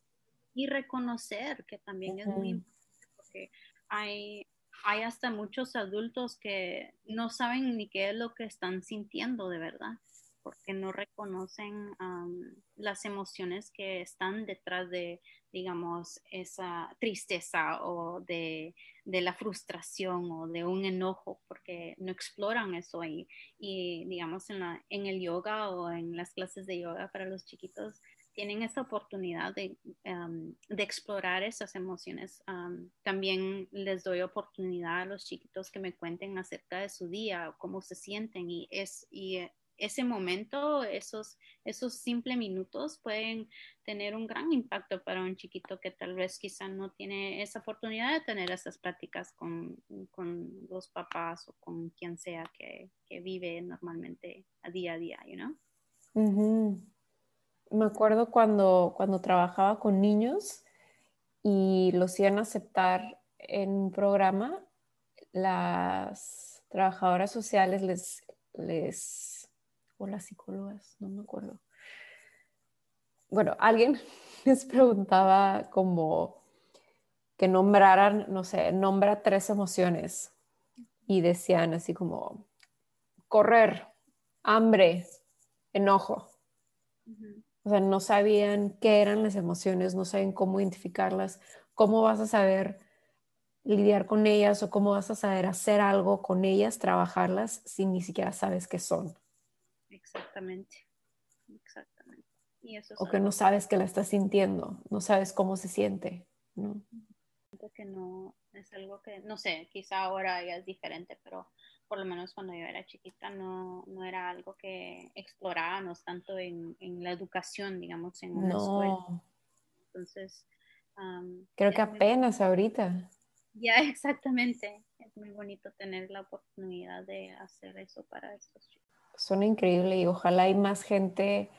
B: Y reconocer, que también es muy importante, porque hay, hay hasta muchos adultos que no saben ni qué es lo que están sintiendo de verdad porque no reconocen las emociones que están detrás de, digamos, esa tristeza o de, la frustración o de un enojo, porque no exploran eso ahí. Y, digamos, en, la, en el yoga o en las clases de yoga para los chiquitos, tienen esa oportunidad de, de explorar esas emociones. también les doy oportunidad a los chiquitos que me cuenten acerca de su día, cómo se sienten y es ese momento, esos, esos simples minutos pueden tener un gran impacto para un chiquito que tal vez quizá no tiene esa oportunidad de tener esas prácticas con, los papás o con quien sea que, vive normalmente a día a día, you know?
A: Me acuerdo cuando, cuando trabajaba con niños y los iban a aceptar en un programa, las trabajadoras sociales les, les o las psicólogas, no me acuerdo. Bueno, alguien les preguntaba como que nombraran, no sé, nombra tres emociones y decían así como correr, hambre, enojo. O sea, no sabían qué eran las emociones, no saben cómo identificarlas, cómo vas a saber lidiar con ellas o cómo vas a saber hacer algo con ellas, trabajarlas, si ni siquiera sabes qué son.
B: Exactamente, exactamente.
A: o que no sabes que la estás sintiendo, no sabes cómo se siente, ¿no?
B: Que no es algo que, no sé, quizá ahora ya es diferente, pero por lo menos cuando yo era chiquita no, no era algo que explorábamos tanto en, en la educación, digamos, en una no. escuela. Entonces,
A: creo que apenas ahorita.
B: Ya, exactamente. Es muy bonito tener la oportunidad de hacer eso para estos chicos
A: suena increíble y ojalá hay más gente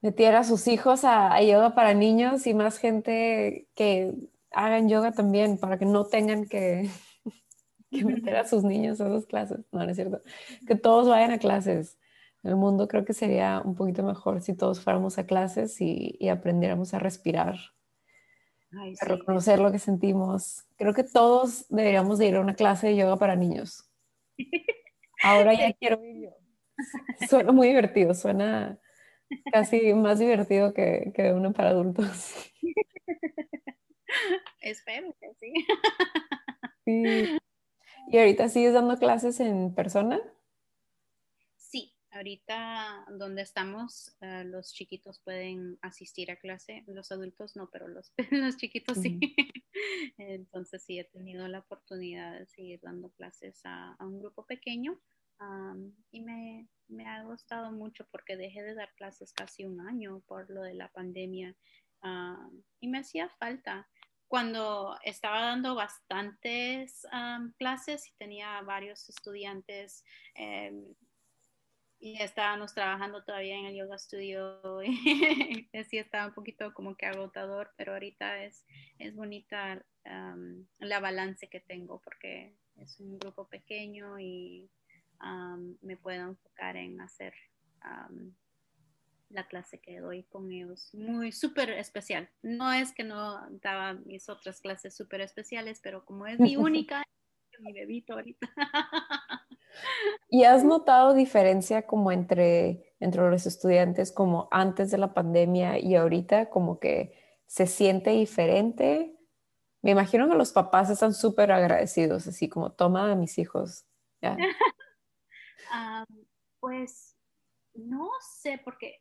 A: metiera a sus hijos a, yoga para niños y más gente que hagan yoga también para que no tengan que, meter a sus niños a esas clases. No, no es cierto. Que todos vayan a clases. El mundo creo que sería un poquito mejor si todos fuéramos a clases y, aprendiéramos a respirar, a reconocer lo que sentimos. Creo que todos deberíamos de ir a una clase de yoga para niños. Ahora ya quiero ir yo. Suena muy divertido, suena casi más divertido que, que uno para adultos.
B: Espero que sí.
A: sí. ¿Y ahorita sigues dando clases en persona?
B: Ahorita donde estamos, eh, los chiquitos pueden asistir a clase, los adultos no, pero los, los chiquitos sí. Entonces sí, he tenido la oportunidad de seguir dando clases a, a un grupo pequeño y me, me, ha gustado mucho porque dejé de dar clases casi un año por lo de la pandemia y me hacía falta. Cuando estaba dando bastantes clases y tenía varios estudiantes em, y estábamos trabajando todavía en el yoga studio, y sí estaba un poquito como que agotador, pero ahorita es, es bonita la balance que tengo porque es un grupo pequeño y me puedo enfocar en hacer la clase que doy con ellos. Muy súper especial. No es que no daba mis otras clases súper especiales, pero como es mi única, mi bebito ahorita.
A: ¿Y has notado diferencia como entre, entre los estudiantes como antes de la pandemia y ahorita como que se siente diferente? Me imagino que los papás están súper agradecidos, así como toma a mis hijos.
B: pues no sé, porque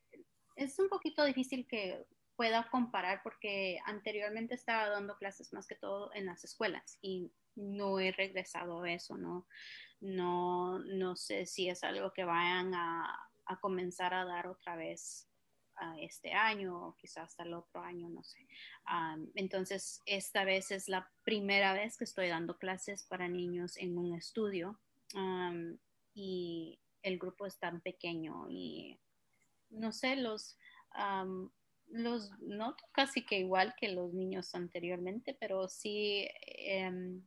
B: es un poquito difícil que pueda comparar porque anteriormente estaba dando clases más que todo en las escuelas y no he regresado a eso, ¿no? No, no sé si es algo que vayan a, comenzar a dar otra vez este año o quizás hasta el otro año, no sé. entonces, esta vez es la primera vez que estoy dando clases para niños en un estudio y el grupo es tan pequeño y no sé, los, los noto casi que igual que los niños anteriormente, pero sí em,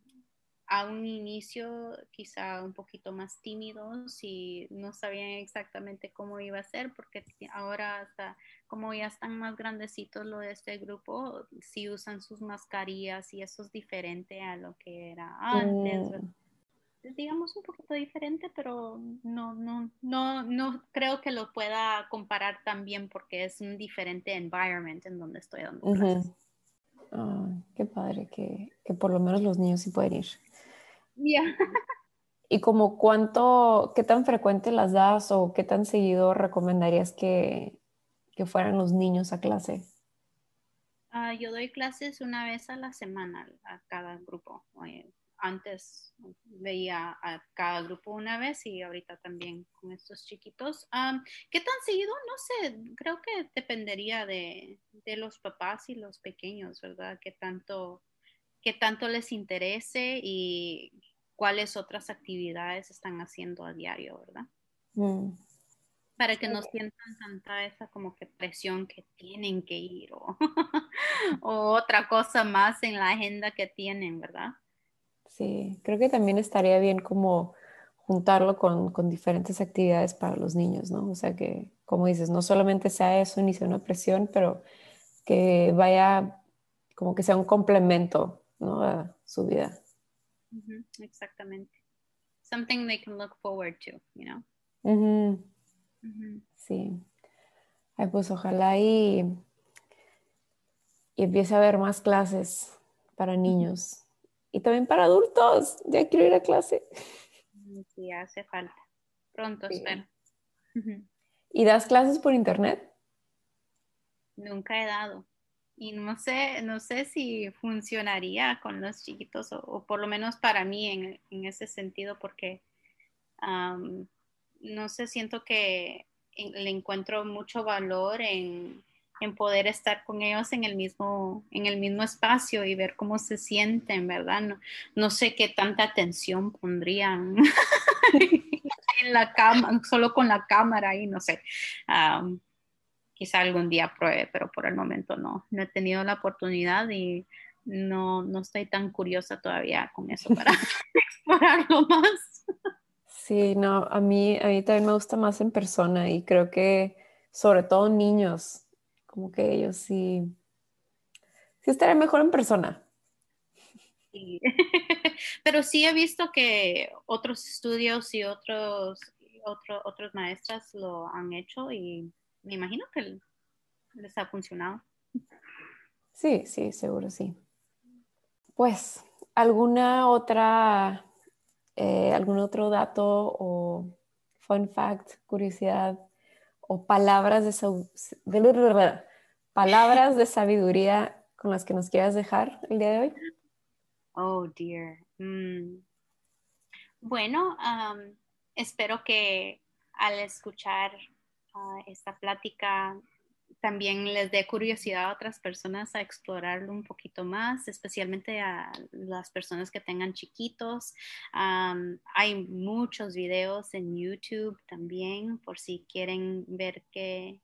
B: a un inicio quizá un poquito más tímidos y no sabían exactamente cómo iba a ser, porque ahora hasta como ya están más grandecitos lo de este grupo, sí usan sus mascarillas y eso es diferente a lo que era antes. Mm. Digamos un poquito diferente, pero no, no, no, no creo que lo pueda comparar también porque es un diferente environment en donde estoy dando clases.
A: qué padre que, que, por lo menos los niños sí pueden ir.
B: Ya.
A: ¿Y como cuánto, qué tan frecuente las das o qué tan seguido recomendarías que, que fueran los niños a clase?
B: Ah, yo doy clases una vez a la semana a cada grupo. Antes veía a cada grupo una vez y ahorita también con estos chiquitos. ¿Qué tan seguido? No sé, creo que dependería de, de los papás y los pequeños, ¿verdad? ¿Qué tanto qué tanto les interese y cuáles otras actividades están haciendo a diario, ¿verdad? Mm. Para que no sientan tanta esa como que presión que tienen que ir o, otra cosa más en la agenda que tienen, ¿verdad?
A: Sí, creo que también estaría bien como juntarlo con, con, diferentes actividades para los niños, ¿no? O sea que, como dices, no solamente sea eso ni sea una presión, pero que vaya como que sea un complemento ¿no? a su vida.
B: Exactamente. Something they can look forward to, you know.
A: Sí. pues ojalá y, y empiece a haber más clases para niños y también para adultos. Ya quiero ir a clase.
B: Sí, hace falta. Pronto, espero.
A: ¿Y das clases por internet?
B: Nunca he dado y no sé, no sé si funcionaría con los chiquitos o, por lo menos para mí en, en ese sentido porque no sé, siento que le encuentro mucho valor en, en, poder estar con ellos en el mismo, en el mismo espacio y ver cómo se sienten, ¿verdad? No, no sé qué tanta atención pondrían en la cama, solo con la cámara y no sé quizá algún día pruebe, pero por el momento no. No he tenido la oportunidad y no, no estoy tan curiosa todavía con eso para explorarlo más.
A: Sí, no, a mí, a mí también me gusta más en persona y creo que sobre todo niños, como que ellos sí, sí estaría mejor en persona.
B: Sí. Pero sí he visto que otros estudios y otros, otro, otros maestras lo han hecho y me imagino que les ha funcionado.
A: Sí, sí, seguro sí. Pues, ¿alguna otra, eh, algún otro dato o fun fact, curiosidad o palabras de, palabras de sabiduría con las que nos quieras dejar el día de hoy?
B: Oh, dear. Mm. Bueno, espero que al escuchar esta plática también les dé curiosidad a otras personas a explorarlo un poquito más, especialmente a las personas que tengan chiquitos. hay muchos videos en YouTube también por si quieren ver qué,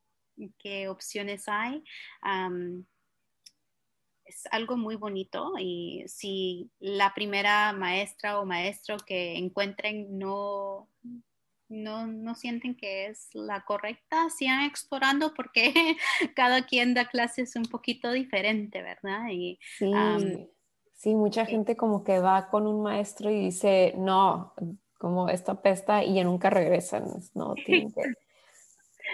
B: qué opciones hay. es algo muy bonito y si la primera maestra o maestro que encuentren no no, no sienten que es la correcta, sigan explorando porque cada quien da clases un poquito diferente, ¿verdad? Y,
A: sí, mucha gente como que va con un maestro y dice, no, como esta pesta y ya nunca regresan, ¿no?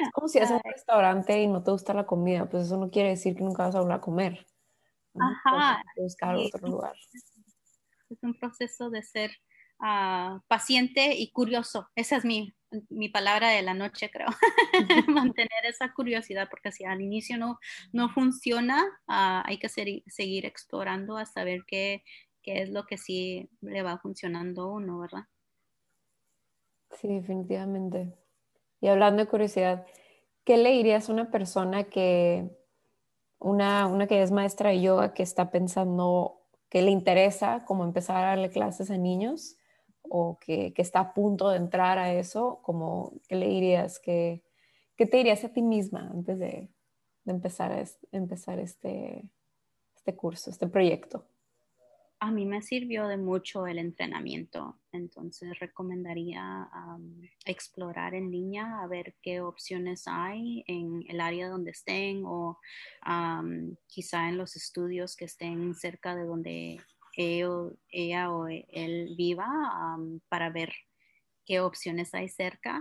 A: Es como si haces un restaurante y no te gusta la comida, pues eso no quiere decir que nunca vas a volver a comer.
B: Ajá.
A: buscar otro lugar.
B: Es un proceso de ser paciente y curioso. Esa es mi, mi palabra de la noche, creo. Mantener esa curiosidad, porque si al inicio no, no funciona, ah, hay que seguir explorando hasta ver qué, qué, es lo que sí le va funcionando a uno, ¿verdad?
A: Sí, definitivamente. Y hablando de curiosidad, ¿qué le dirías a una persona que, una, una que es maestra de yoga, que está pensando, que le interesa como empezar a darle clases a niños? O que, está a punto de entrar a eso, como, ¿qué le dirías? ¿Qué, qué te dirías a ti misma antes de, empezar, empezar este, este curso, este proyecto?
B: a mí me sirvió de mucho el entrenamiento, entonces recomendaría explorar en línea a ver qué opciones hay en el área donde estén o quizá en los estudios que estén cerca de donde ella o él viva para ver qué opciones hay cerca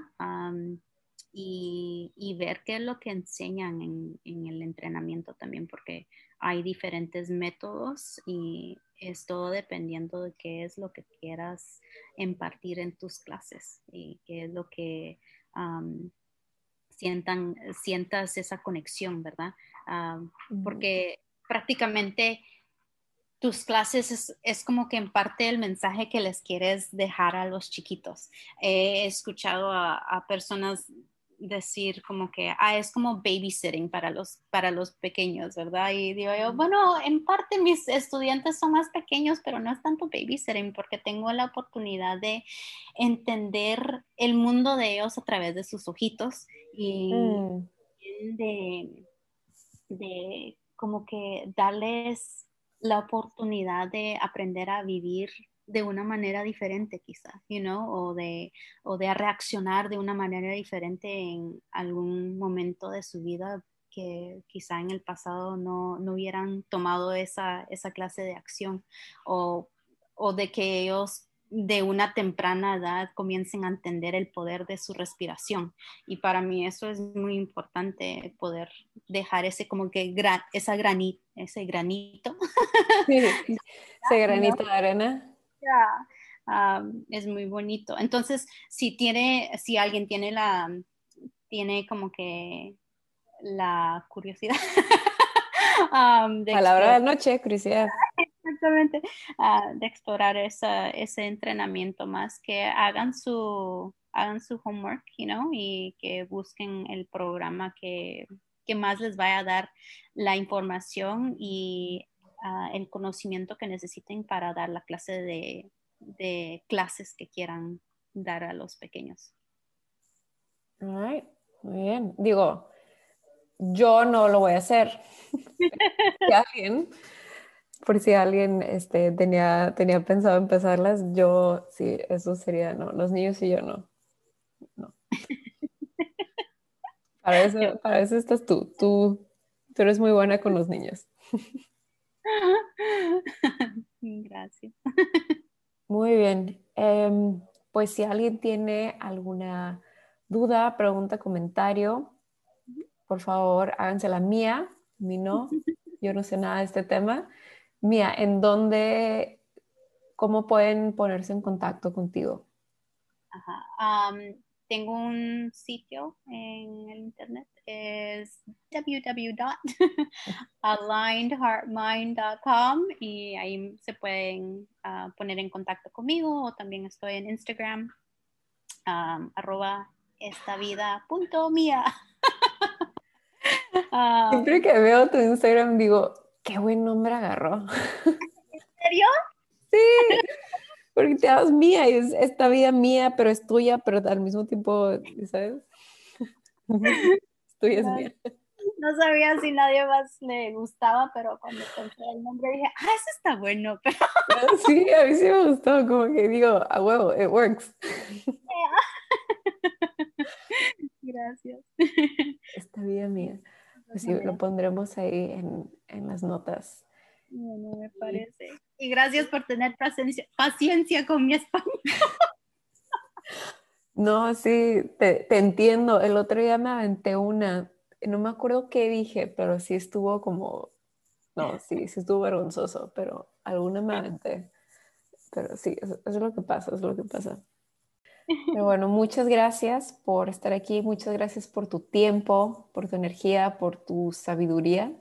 B: y, ver qué es lo que enseñan en, en el entrenamiento también, porque hay diferentes métodos y es todo dependiendo de qué es lo que quieras impartir en tus clases y qué es lo que sientan, sientas esa conexión, ¿verdad? porque prácticamente tus clases es, como que en parte el mensaje que les quieres dejar a los chiquitos. He escuchado a, a personas decir como que ah, es como babysitting para los, para los pequeños, ¿verdad? Y digo yo, bueno, en parte mis estudiantes son más pequeños, pero no es tanto babysitting porque tengo la oportunidad de entender el mundo de ellos a través de sus ojitos y mm. de, de como que darles la oportunidad de aprender a vivir de una manera diferente quizá, you know, o de, o de reaccionar de una manera diferente en algún momento de su vida que quizá en el pasado no, hubieran tomado esa, esa, clase de acción o, o de que ellos de una temprana edad comiencen a entender el poder de su respiración. Y para mí eso es muy importante, poder dejar ese como que esa granito, ese granito.
A: ese granito de arena
B: es muy bonito. Entonces, si tiene, si alguien tiene la, tiene como que la curiosidad.
A: de a la hora de la noche, curiosidad.
B: Exactamente, ah, de explorar ese entrenamiento más, que hagan su, hagan su homework, you know, y que busquen el programa que, que más les vaya a dar la información y el conocimiento que necesiten para dar la clase de, de clases que quieran dar a los pequeños.
A: muy bien. Digo, yo no lo voy a hacer. si alguien, por si alguien este, tenía, tenía pensado empezarlas, yo sí, eso sería, no, los niños y yo no. no. Para eso, para eso estás tú. tú. Tú eres muy buena con los niños.
B: Gracias.
A: Muy bien. Em, pues si alguien tiene alguna duda, pregunta, comentario, por favor, háganse la mía. Mi no, yo no sé nada de este tema. Mía, ¿en dónde, cómo pueden ponerse en contacto contigo?
B: Ajá tengo un sitio en el internet, es www.alignedheartmind.com y ahí se pueden ah, poner en contacto conmigo o también estoy en Instagram, arroba esta vida punto mía.
A: Siempre que veo tu Instagram digo, qué buen nombre agarró.
B: ¿En serio?
A: Sí, porque te das mía y es esta vida mía, pero es tuya, pero al mismo tiempo, ¿sabes? tuya es mía.
B: No sabía si nadie más le gustaba, pero cuando pensé el nombre dije, ah, eso está bueno.
A: Sí, a mí sí me gustó, como que digo, a huevo, it works.
B: Gracias.
A: Esta vida mía. Pues sí, lo pondremos ahí en, en las notas.
B: Bueno, me parece. Y gracias por tener paciencia, paciencia con mi español.
A: No, sí, te, entiendo. El otro día me aventé una, no me acuerdo qué dije, pero sí estuvo como, no, sí, sí estuvo vergonzoso, pero alguna me aventé. Pero sí, eso, es lo que pasa, es lo que pasa. Pero bueno, muchas gracias por estar aquí, muchas gracias por tu tiempo, por tu energía, por tu sabiduría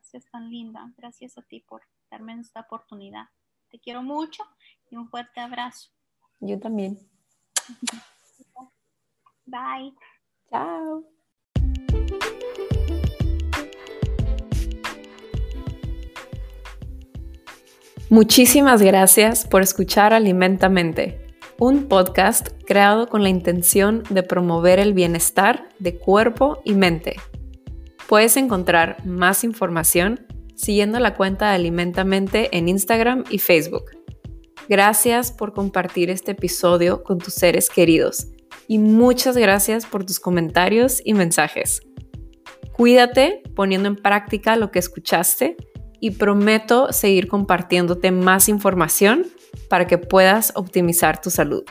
B: gracias, tan linda. Gracias a ti por darme esta oportunidad. Te quiero mucho y un fuerte abrazo.
A: Yo también.
B: Bye.
A: Chao. Muchísimas gracias por escuchar Alimentamente, un podcast creado con la intención de promover el bienestar de cuerpo y mente. Puedes encontrar más información siguiendo la cuenta de Alimentamente en Instagram y Facebook. Gracias por compartir este episodio con tus seres queridos y muchas gracias por tus comentarios y mensajes. Cuídate poniendo en práctica lo que escuchaste y prometo seguir compartiéndote más información para que puedas optimizar tu salud.